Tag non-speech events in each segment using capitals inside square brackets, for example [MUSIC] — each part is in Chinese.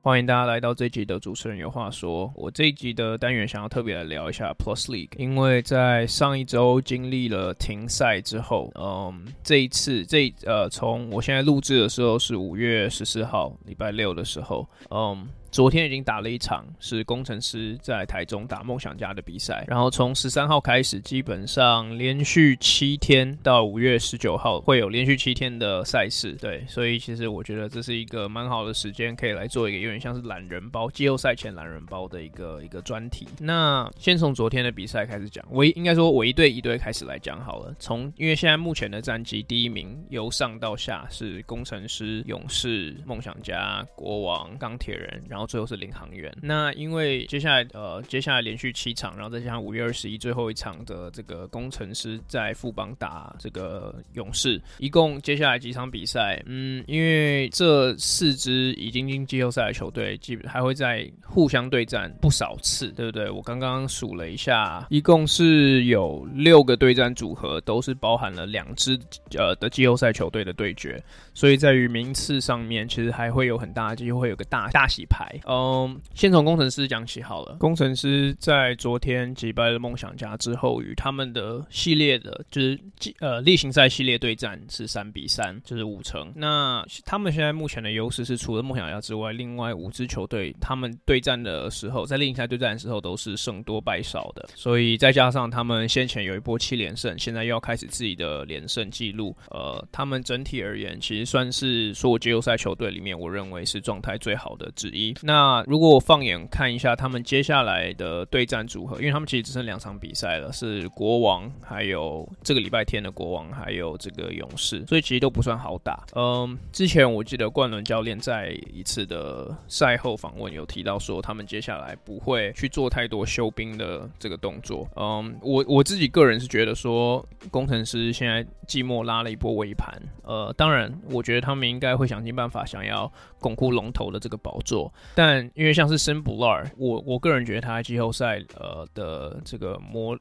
欢迎大家来到这集的主持人有话说。我这一集的单元想要特别来聊一下 Plus League，因为在上一周经历了停赛之后，嗯，这一次这呃，从我现在录制的时候是五月十四号，礼拜六的时候，嗯。昨天已经打了一场，是工程师在台中打梦想家的比赛。然后从十三号开始，基本上连续七天到五月十九号会有连续七天的赛事。对，所以其实我觉得这是一个蛮好的时间，可以来做一个有点像是懒人包，季后赛前懒人包的一个一个专题。那先从昨天的比赛开始讲，我应该说我一队一队开始来讲好了。从因为现在目前的战绩，第一名由上到下是工程师、勇士、梦想家、国王、钢铁人，然后。最后是领航员。那因为接下来呃，接下来连续七场，然后再加上五月二十一最后一场的这个工程师在富邦打这个勇士，一共接下来几场比赛，嗯，因为这四支已经进季后赛的球队，基本还会在互相对战不少次，对不对？我刚刚数了一下，一共是有六个对战组合，都是包含了两支呃的季后赛球队的对决，所以在于名次上面，其实还会有很大的机，会有个大大洗牌。嗯，先从工程师讲起好了。工程师在昨天击败了梦想家之后，与他们的系列的，就是呃例行赛系列对战是三比三，就是五成。那他们现在目前的优势是，除了梦想家之外，另外五支球队他们对战的时候，在例行赛对战的时候都是胜多败少的。所以再加上他们先前有一波七连胜，现在又要开始自己的连胜记录。呃，他们整体而言，其实算是所有季后赛球队里面，我认为是状态最好的之一。那如果我放眼看一下他们接下来的对战组合，因为他们其实只剩两场比赛了，是国王，还有这个礼拜天的国王，还有这个勇士，所以其实都不算好打。嗯，之前我记得冠伦教练在一次的赛后访问有提到说，他们接下来不会去做太多休兵的这个动作。嗯，我我自己个人是觉得说，工程师现在季末拉了一波尾盘，呃，当然我觉得他们应该会想尽办法想要巩固龙头的这个宝座。但因为像是森布拉，我我个人觉得他在季后赛呃的这个模。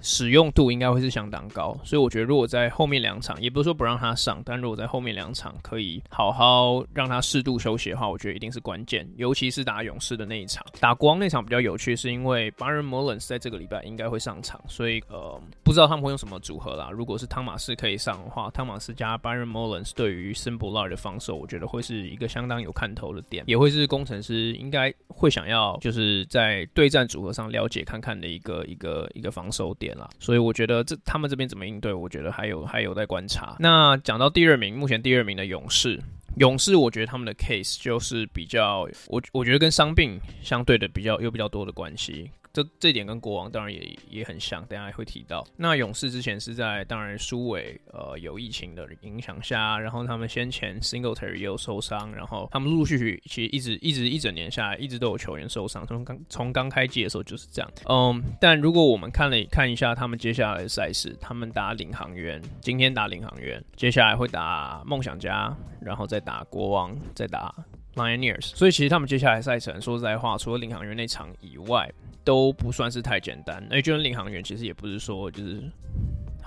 使用度应该会是相当高，所以我觉得如果在后面两场，也不是说不让他上，但如果在后面两场可以好好让他适度休息的话，我觉得一定是关键。尤其是打勇士的那一场，打国王那场比较有趣，是因为 Byron Mullins 在这个礼拜应该会上场，所以呃不知道他们会用什么组合啦。如果是汤马斯可以上的话，汤马斯加 Byron Mullins 对于森布拉的防守，我觉得会是一个相当有看头的点，也会是工程师应该会想要就是在对战组合上了解看看的一个一个一个防守点。点了所以我觉得这他们这边怎么应对，我觉得还有还有待观察。那讲到第二名，目前第二名的勇士，勇士我觉得他们的 case 就是比较，我我觉得跟伤病相对的比较有比较多的关系。这这点跟国王当然也也很像，等下会提到。那勇士之前是在当然苏伟呃有疫情的影响下，然后他们先前 Singletary 也有受伤，然后他们陆陆续续其实一直一直一整年下来，一直都有球员受伤，从刚从刚开季的时候就是这样。嗯，但如果我们看了看一下他们接下来的赛事，他们打领航员，今天打领航员，接下来会打梦想家，然后再打国王，再打 Lioneers。所以其实他们接下来赛程，说实在话，除了领航员那场以外，都不算是太简单，哎就像领航员其实也不是说就是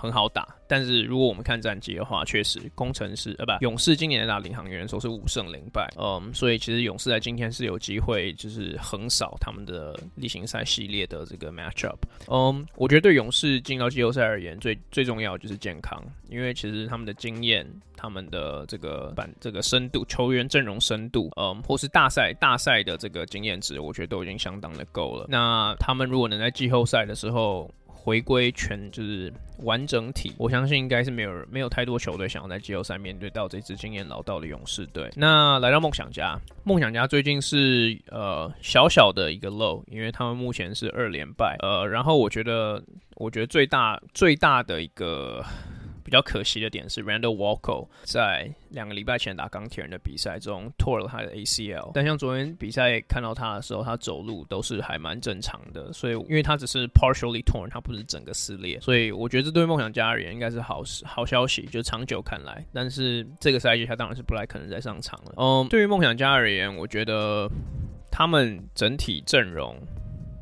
很好打。但是如果我们看战绩的话，确实工程师呃不勇士今年打领航员的时候是五胜零败，嗯，所以其实勇士在今天是有机会就是横扫他们的例行赛系列的这个 matchup。嗯，我觉得对勇士进到季后赛而言，最最重要就是健康，因为其实他们的经验、他们的这个板这个深度、球员阵容深度，嗯，或是大赛大赛的这个经验值，我觉得都已经相当的够了。那他们如果能在季后赛的时候回归全就是完整体，我相信应该是没有没有太多球队想要在季后赛面对到这支经验老道的勇士队。那来到梦想家，梦想家最近是呃小小的一个漏因为他们目前是二连败。呃，然后我觉得我觉得最大最大的一个。比较可惜的点是，Randall Walker 在两个礼拜前打钢铁人的比赛中脱了他的 ACL，但像昨天比赛看到他的时候，他走路都是还蛮正常的，所以因为他只是 partially torn，他不是整个撕裂，所以我觉得这对梦想家而言应该是好好消息，就长久看来。但是这个赛季他当然是不太可能再上场了。嗯，对于梦想家而言，我觉得他们整体阵容。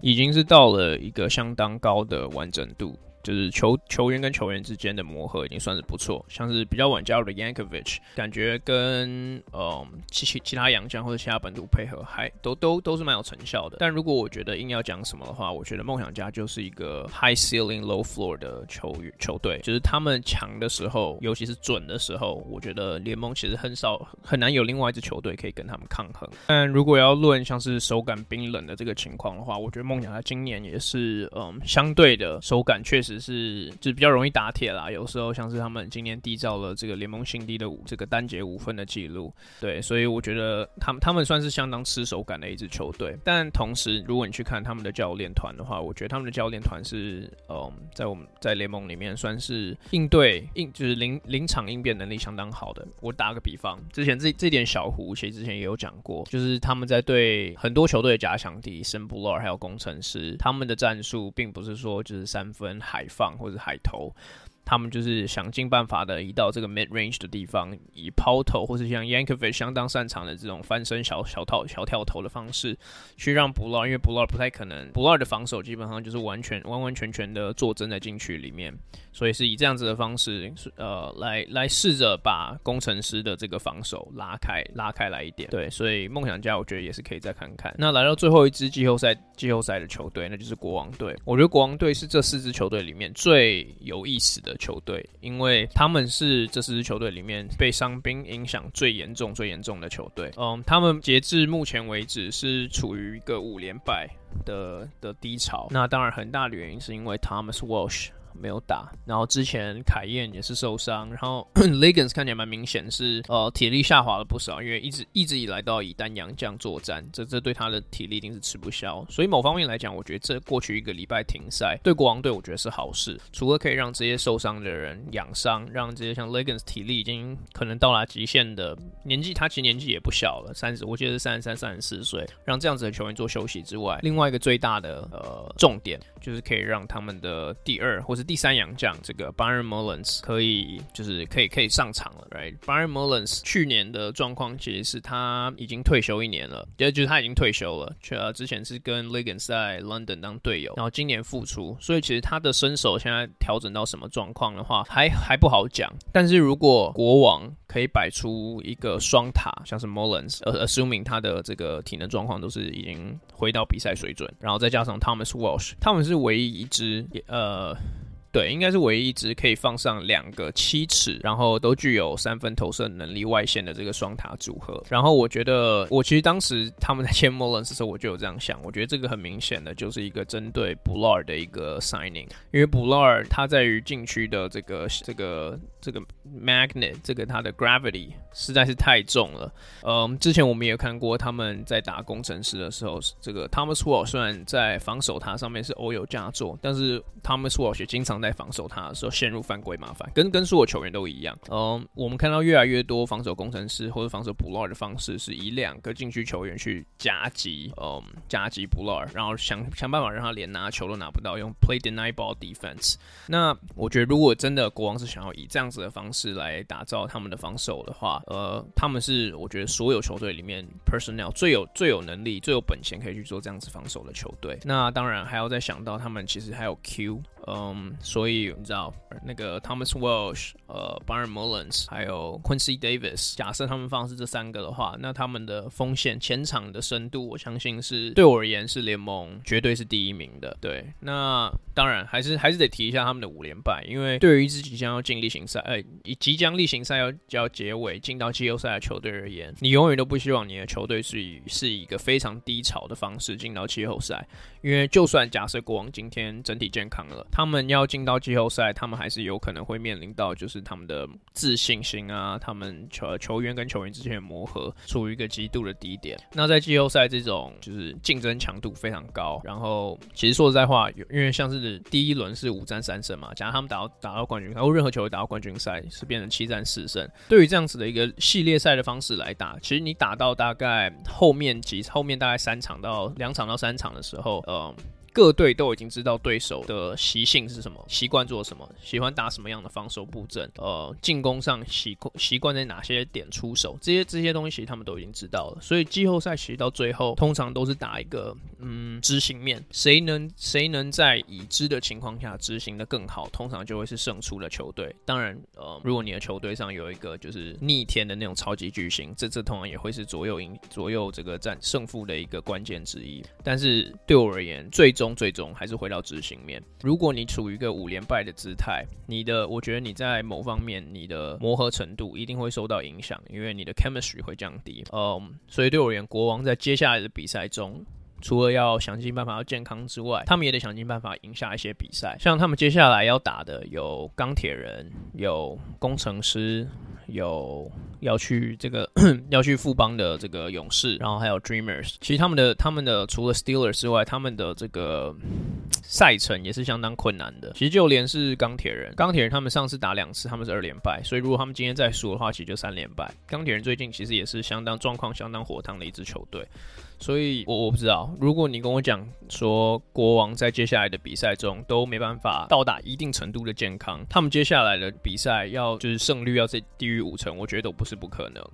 已经是到了一个相当高的完整度。就是球球员跟球员之间的磨合已经算是不错，像是比较晚加入的 Yankovic，感觉跟嗯其其其他洋将或者其他本土配合还都都都是蛮有成效的。但如果我觉得硬要讲什么的话，我觉得梦想家就是一个 high ceiling low floor 的球员球队，就是他们强的时候，尤其是准的时候，我觉得联盟其实很少很难有另外一支球队可以跟他们抗衡。但如果要论像是手感冰冷的这个情况的话，我觉得梦想家今年也是嗯相对的手感确实。是，就比较容易打铁啦。有时候像是他们今年缔造了这个联盟新低的五这个单节五分的记录，对，所以我觉得他们他们算是相当吃手感的一支球队。但同时，如果你去看他们的教练团的话，我觉得他们的教练团是，嗯，在我们在联盟里面算是应对应就是临临场应变能力相当好的。我打个比方，之前这这点小胡其实之前也有讲过，就是他们在对很多球队的假想敌，圣布罗尔还有工程师，他们的战术并不是说就是三分海海放或者海投。他们就是想尽办法的移到这个 mid range 的地方，以抛投或是像 Yankovic 相当擅长的这种翻身小小套小跳投的方式，去让 Bula，因为 Bula 不太可能，Bula 的防守基本上就是完全完完全全的坐镇在禁区里面，所以是以这样子的方式，呃，来来试着把工程师的这个防守拉开拉开来一点。对，所以梦想家我觉得也是可以再看看。那来到最后一支季后赛季后赛的球队，那就是国王队。我觉得国王队是这四支球队里面最有意思的。球队，因为他们是这四支球队里面被伤兵影响最严重、最严重的球队。嗯，他们截至目前为止是处于一个五连败的的低潮。那当然，很大的原因是因为 Thomas Walsh。没有打，然后之前凯燕也是受伤，然后 [CLEARS THROAT] Liggins 看起来蛮明显是呃体力下滑了不少，因为一直一直以来都要以单阳将作战，这这对他的体力一定是吃不消。所以某方面来讲，我觉得这过去一个礼拜停赛对国王队我觉得是好事，除了可以让这些受伤的人养伤，让这些像 Liggins 体力已经可能到达极限的年纪，他其实年纪也不小了，三十我记得是三十三、三十四岁，让这样子的球员做休息之外，另外一个最大的呃重点就是可以让他们的第二或是第三洋将这个 Byron Mullins 可以就是可以可以上场了，right？Byron Mullins 去年的状况其实是他已经退休一年了，也就是他已经退休了，呃，之前是跟 Liggins 在 London 当队友，然后今年复出，所以其实他的身手现在调整到什么状况的话，还还不好讲。但是如果国王可以摆出一个双塔，像是 Mullins，呃，assuming 他的这个体能状况都是已经回到比赛水准，然后再加上 Thomas Walsh，他们是唯一一支呃。对，应该是唯一一支可以放上两个七尺，然后都具有三分投射能力外线的这个双塔组合。然后我觉得，我其实当时他们在签莫兰斯的时候，我就有这样想。我觉得这个很明显的就是一个针对 Bula 的一个 signing，因为 Bula 他在于禁区的这个这个这个 magnet，这个它的 gravity 实在是太重了。嗯，之前我们也看过他们在打工程师的时候，这个 Thomas w a l 虽然在防守塔上面是偶有佳作，但是 Thomas w a l 也经常在防守他的时候陷入犯规麻烦，跟跟所有球员都一样。嗯，我们看到越来越多防守工程师或者防守 Bula 的方式，是以两个禁区球员去夹击，嗯，夹击 Bula，然后想想办法让他连拿球都拿不到，用 play deny ball defense。那我觉得，如果真的国王是想要以这样子的方式来打造他们的防守的话，呃，他们是我觉得所有球队里面 personnel 最有最有能力、最有本钱可以去做这样子防守的球队。那当然还要再想到他们其实还有 Q。嗯，所以你知道那个 Thomas Welsh、呃 Byron Mullins 还有 Quincy Davis，假设他们放的是这三个的话，那他们的锋线前场的深度，我相信是对我而言是联盟绝对是第一名的。对，那当然还是还是得提一下他们的五连败，因为对于一支即将要进例行赛，呃，以即将例行赛要要结尾进到季后赛的球队而言，你永远都不希望你的球队是以是以一个非常低潮的方式进到季后赛，因为就算假设国王今天整体健康了。他们要进到季后赛，他们还是有可能会面临到，就是他们的自信心啊，他们球球员跟球员之间的磨合处于一个极度的低点。那在季后赛这种就是竞争强度非常高，然后其实说实在话，因为像是第一轮是五战三胜嘛，假如他们打到打到冠军，然后任何球队打到冠军赛是变成七战四胜。对于这样子的一个系列赛的方式来打，其实你打到大概后面几后面大概三场到两场到三场的时候，呃。各队都已经知道对手的习性是什么，习惯做什么，喜欢打什么样的防守布阵，呃，进攻上习惯习惯在哪些点出手，这些这些东西他们都已经知道了。所以季后赛其实到最后，通常都是打一个嗯执行面，谁能谁能在已知的情况下执行的更好，通常就会是胜出的球队。当然，呃，如果你的球队上有一个就是逆天的那种超级巨星，这这通常也会是左右赢左右这个战胜负的一个关键之一。但是对我而言，最终最终还是回到执行面。如果你处于一个五连败的姿态，你的我觉得你在某方面你的磨合程度一定会受到影响，因为你的 chemistry 会降低。嗯，所以对我而言，国王在接下来的比赛中，除了要想尽办法要健康之外，他们也得想尽办法赢下一些比赛。像他们接下来要打的有钢铁人，有工程师。有要去这个 [CLEARS THROAT] 要去富邦的这个勇士，然后还有 Dreamers。其实他们的他们的除了 Steelers 之外，他们的这个赛程也是相当困难的。其实就连是钢铁人，钢铁人他们上次打两次，他们是二连败，所以如果他们今天再输的话，其实就三连败。钢铁人最近其实也是相当状况相当火烫的一支球队。所以我我不知道，如果你跟我讲说国王在接下来的比赛中都没办法到达一定程度的健康，他们接下来的比赛要就是胜率要在低于五成，我觉得都不是不可能。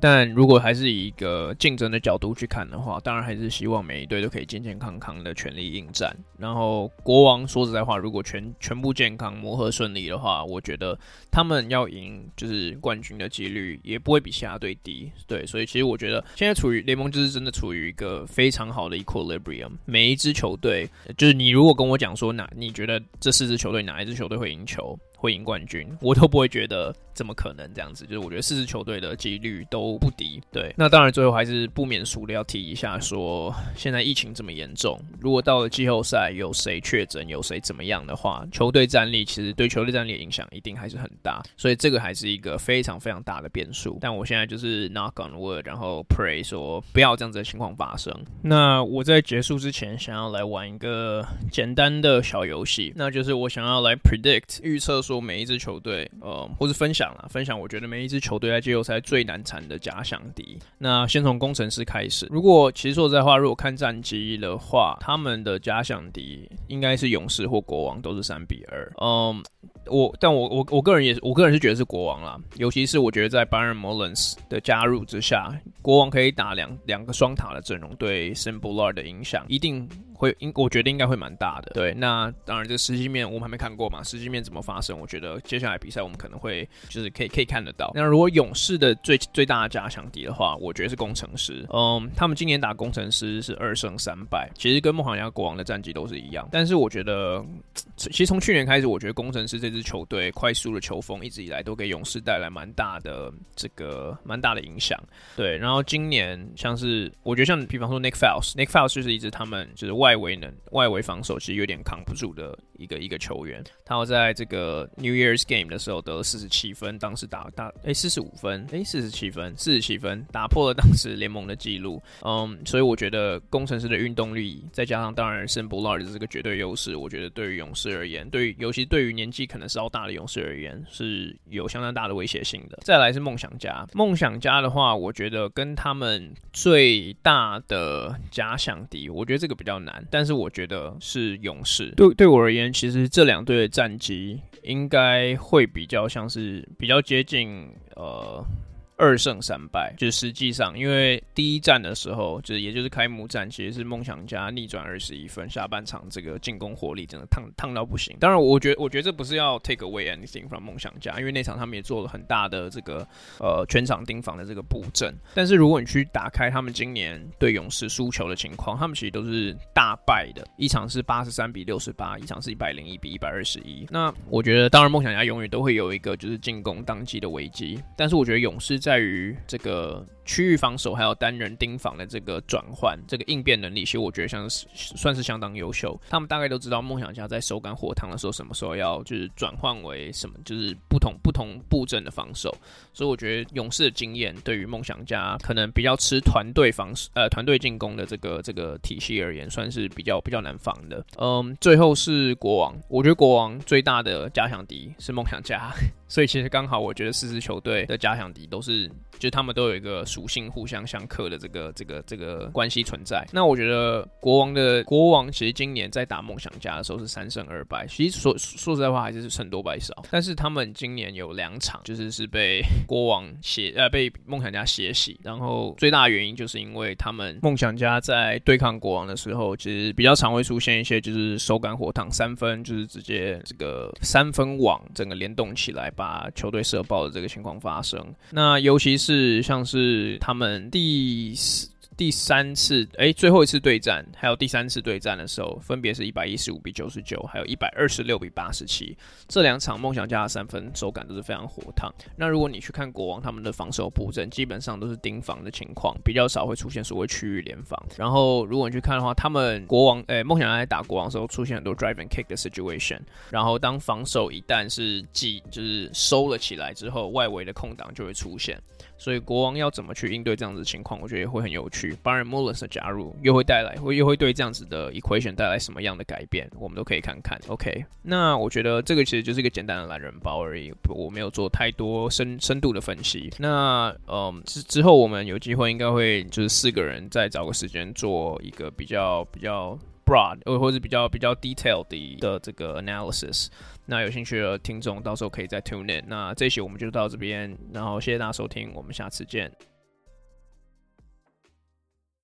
但如果还是以一个竞争的角度去看的话，当然还是希望每一队都可以健健康康的全力应战。然后国王说实在话，如果全全部健康、磨合顺利的话，我觉得他们要赢就是冠军的几率也不会比其他队低。对，所以其实我觉得现在处于联盟就是真的处于一个非常好的 equilibrium。每一支球队，就是你如果跟我讲说哪你觉得这四支球队哪一支球队会赢球？会赢冠军，我都不会觉得怎么可能这样子。就是我觉得四支球队的几率都不低。对，那当然最后还是不免俗的要提一下说，现在疫情这么严重，如果到了季后赛有谁确诊，有谁怎么样的话，球队战力其实对球队战力的影响一定还是很大。所以这个还是一个非常非常大的变数。但我现在就是 knock on wood，然后 pray 说不要这样子的情况发生。那我在结束之前想要来玩一个简单的小游戏，那就是我想要来 predict 预测。说每一支球队，呃，或是分享啦，分享我觉得每一支球队在季后赛最难缠的假想敌。那先从工程师开始。如果其实说实在话，如果看战绩的话，他们的假想敌应该是勇士或国王，都是三比二。嗯，我但我我我个人也是，我个人是觉得是国王啦。尤其是我觉得在 Byron Mullins 的加入之下，国王可以打两两个双塔的阵容，对 Sim Bhullar 的影响一定。会应我觉得应该会蛮大的，对。那当然，这实际面我们还没看过嘛，实际面怎么发生？我觉得接下来比赛我们可能会就是可以可以看得到。那如果勇士的最最大的加强敌的话，我觉得是工程师。嗯，他们今年打工程师是二胜三败，其实跟梦想家国王的战绩都是一样。但是我觉得，其实从去年开始，我觉得工程师这支球队快速的球风一直以来都给勇士带来蛮大的这个蛮大的影响。对，然后今年像是我觉得像比方说 Nick Foles，Nick Foles 就是一支他们就是外。围能外围防守其实有点扛不住的一个一个球员，他要在这个 New Year's Game 的时候得了四十七分，当时打打诶四十五分诶四十七分四十七分打破了当时联盟的记录，嗯，所以我觉得工程师的运动力再加上当然 simblord 的这个绝对优势，我觉得对于勇士而言，对于尤其对于年纪可能稍大的勇士而言是有相当大的威胁性的。再来是梦想家，梦想家的话，我觉得跟他们最大的假想敌，我觉得这个比较难。但是我觉得是勇士。对对我而言，其实这两队的战绩应该会比较像是比较接近呃。二胜三败，就是实际上，因为第一战的时候，就是也就是开幕战，其实是梦想家逆转二十一分，下半场这个进攻火力真的烫烫到不行。当然，我觉得我觉得这不是要 take away anything from 梦想家，因为那场他们也做了很大的这个呃全场盯防的这个布阵。但是如果你去打开他们今年对勇士输球的情况，他们其实都是大败的，一场是八十三比六十八，一场是一百零一比一百二十一。那我觉得，当然梦想家永远都会有一个就是进攻当机的危机，但是我觉得勇士在在于这个区域防守还有单人盯防的这个转换，这个应变能力，其实我觉得像是算是相当优秀。他们大概都知道梦想家在手感火烫的时候，什么时候要就是转换为什么，就是不同不同布阵的防守。所以我觉得勇士的经验对于梦想家可能比较吃团队防守呃团队进攻的这个这个体系而言，算是比较比较难防的。嗯，最后是国王，我觉得国王最大的假想敌是梦想家。所以其实刚好，我觉得四支球队的假想敌都是，就是他们都有一个属性互相相克的这个这个这个关系存在。那我觉得国王的国王其实今年在打梦想家的时候是三胜二败，其实说说实在话还是胜多败少。但是他们今年有两场就是是被国王血呃被梦想家血洗，然后最大原因就是因为他们梦想家在对抗国王的时候，其实比较常会出现一些就是手感火烫三分，就是直接这个三分网整个联动起来把球队射爆的这个情况发生。那尤其是像是他们第四。第三次，哎、最后一次对战，还有第三次对战的时候，分别是一百一十五比九十九，还有一百二十六比八十七。这两场梦想家的三分手感都是非常火烫。那如果你去看国王他们的防守布阵，基本上都是盯防的情况，比较少会出现所谓区域联防。然后如果你去看的话，他们国王，哎、梦想家在打国王的时候出现很多 drive and kick 的 situation。然后当防守一旦是挤，就是收了起来之后，外围的空档就会出现。所以国王要怎么去应对这样子的情况，我觉得也会很有趣。Byron Mullins 的加入又会带来，会又会对这样子的 equation 带来什么样的改变，我们都可以看看。OK，那我觉得这个其实就是一个简单的懒人包而已，我没有做太多深深度的分析。那嗯之之后我们有机会应该会就是四个人再找个时间做一个比较比较 broad 或者比较比较 detailed 的的这个 analysis。那有兴趣的听众，到时候可以再 tune in。那这期我们就到这边，然后谢谢大家收听，我们下次见。